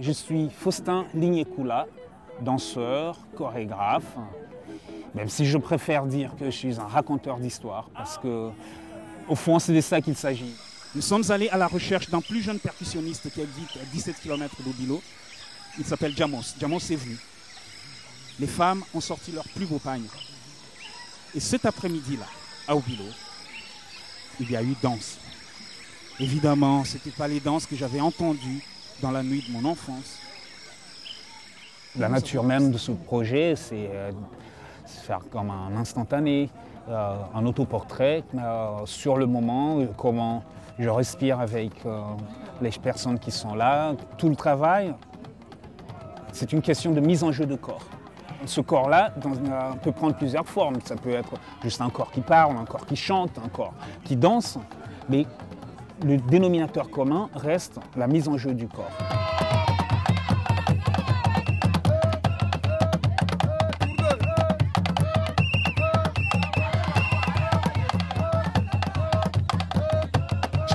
Je suis Faustin Lignécoula, danseur, chorégraphe, même si je préfère dire que je suis un raconteur d'histoire, parce que au fond c'est de ça qu'il s'agit. Nous sommes allés à la recherche d'un plus jeune percussionniste qui habite à 17 km d'Obilo. Il s'appelle Jamos. Jamos est venu. Les femmes ont sorti leur plus beau pagne. Et cet après-midi-là, à Obilo, il y a eu danse. Évidemment, ce n'était pas les danses que j'avais entendues dans la nuit de mon enfance. La nature même de ce projet, c'est euh, faire comme un instantané, euh, un autoportrait euh, sur le moment, comment je respire avec les personnes qui sont là. Tout le travail, c'est une question de mise en jeu de corps. Ce corps-là peut prendre plusieurs formes. Ça peut être juste un corps qui parle, un corps qui chante, un corps qui danse. Mais le dénominateur commun reste la mise en jeu du corps.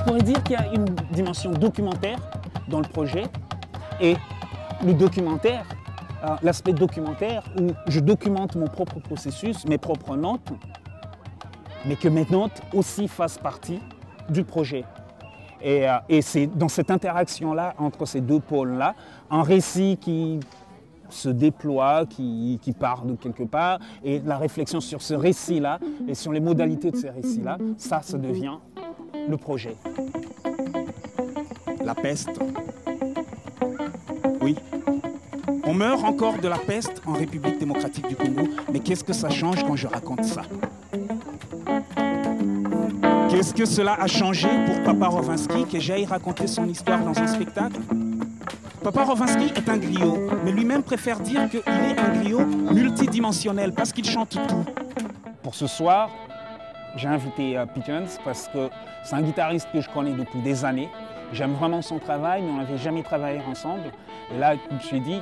Je pourrais dire qu'il y a une dimension documentaire dans le projet et le documentaire, euh, l'aspect documentaire où je documente mon propre processus, mes propres notes, mais que mes notes aussi fassent partie du projet. Et, euh, c'est dans cette interaction-là, entre ces deux pôles-là, un récit qui se déploie, qui, part de quelque part, et la réflexion sur ce récit-là et sur les modalités de ces récits-là, ça, ça devient le projet. La peste. Oui. On meurt encore de la peste en République démocratique du Congo, mais qu'est-ce que ça change quand je raconte ça? Qu'est-ce que cela a changé pour Papa Rovinsky que j'aille raconter son histoire dans un spectacle? Papa Rovinsky est un griot, mais lui-même préfère dire qu'il est un griot multidimensionnel parce qu'il chante tout. Pour ce soir, j'ai invité uh, Pigeons parce que c'est un guitariste que je connais depuis des années. J'aime vraiment son travail, mais on n'avait jamais travaillé ensemble. Et là, je me suis dit,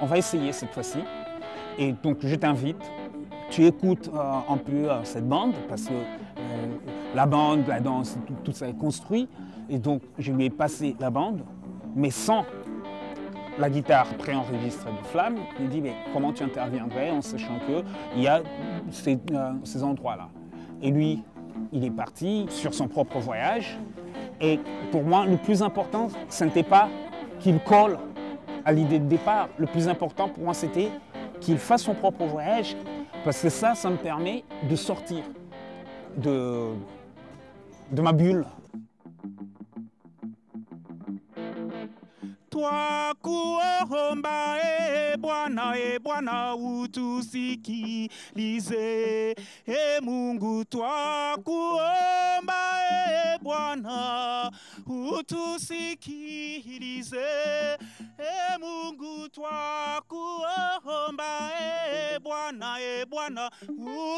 on va essayer cette fois-ci. Et donc, je t'invite. Tu écoutes euh, un peu euh, cette bande parce que euh, la bande, la danse, tout, ça est construit. Et donc, je lui ai passé la bande, mais sans la guitare préenregistrée de Flamme. Il dit, mais comment tu interviendrais en sachant qu'il y a euh, ces endroits-là? Et lui, il est parti sur son propre voyage. Et pour moi, le plus important, ce n'était pas qu'il colle à l'idée de départ. Le plus important pour moi, c'était qu'il fasse son propre voyage, parce que ça, ça me permet de sortir de, de ma bulle. Twakuomba e Bwana e Bwana utusikilize e Mungu twakuomba e Bwana utusikilize e Mungu twakuomba e Bwana e Bwana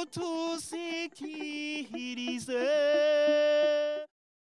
utusikilize